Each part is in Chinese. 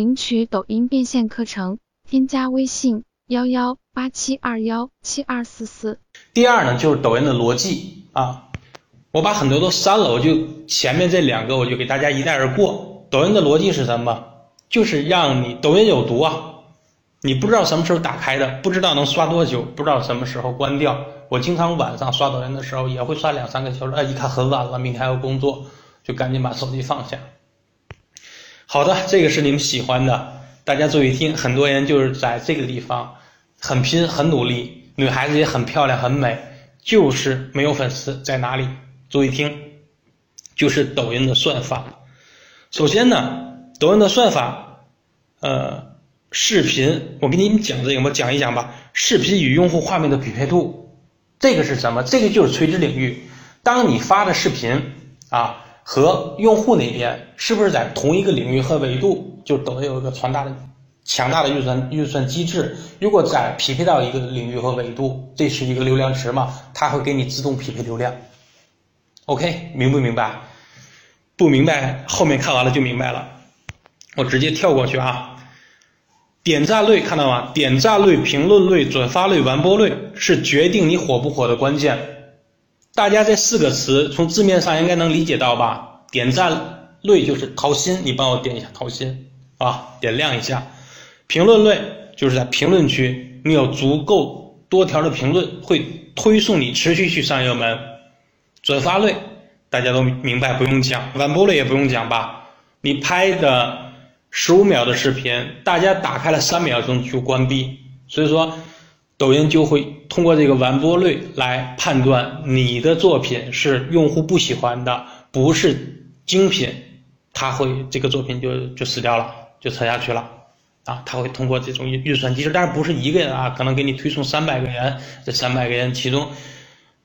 领取抖音变现课程，添加微信幺幺八七二幺七二四四。第二呢，就是抖音的逻辑啊，我把很多都删了，我就前面这两个我就给大家一带而过。抖音的逻辑是什么？就是让你抖音有毒啊，你不知道什么时候打开的，不知道能刷多久，不知道什么时候关掉。我经常晚上刷抖音的时候也会刷两三个小时，哎，一看很晚了，明天还要工作，就赶紧把手机放下。好的，这个是你们喜欢的，大家注意听。很多人就是在这个地方很拼、很努力，女孩子也很漂亮、很美，就是没有粉丝。在哪里？注意听，就是抖音的算法。首先呢，抖音的算法，呃，视频，我给你们讲这个，我讲一讲吧。视频与用户画面的匹配度，这个是什么？这个就是垂直领域。当你发的视频啊。和用户那边是不是在同一个领域和维度？就等于有一个强大的、强大的运算运算机制。如果在匹配到一个领域和维度，这是一个流量池嘛？它会给你自动匹配流量。OK，明不明白？不明白，后面看完了就明白了。我直接跳过去啊。点赞率看到吗？点赞率、评论率、转发率、完播率是决定你火不火的关键。大家这四个词从字面上应该能理解到吧？点赞率就是掏心，你帮我点一下掏心啊，点亮一下。评论类就是在评论区你有足够多条的评论，会推送你持续去上热门。转发率大家都明白，不用讲。完播率也不用讲吧？你拍的十五秒的视频，大家打开了三秒钟就关闭，所以说。抖音就会通过这个完播率来判断你的作品是用户不喜欢的，不是精品，他会这个作品就就死掉了，就沉下去了啊！他会通过这种预算机制，但是不是一个人啊？可能给你推送三百个人，这三百个人其中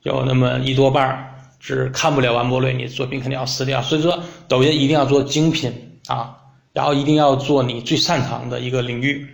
有那么一多半是看不了完播率，你作品肯定要死掉。所以说，抖音一定要做精品啊，然后一定要做你最擅长的一个领域。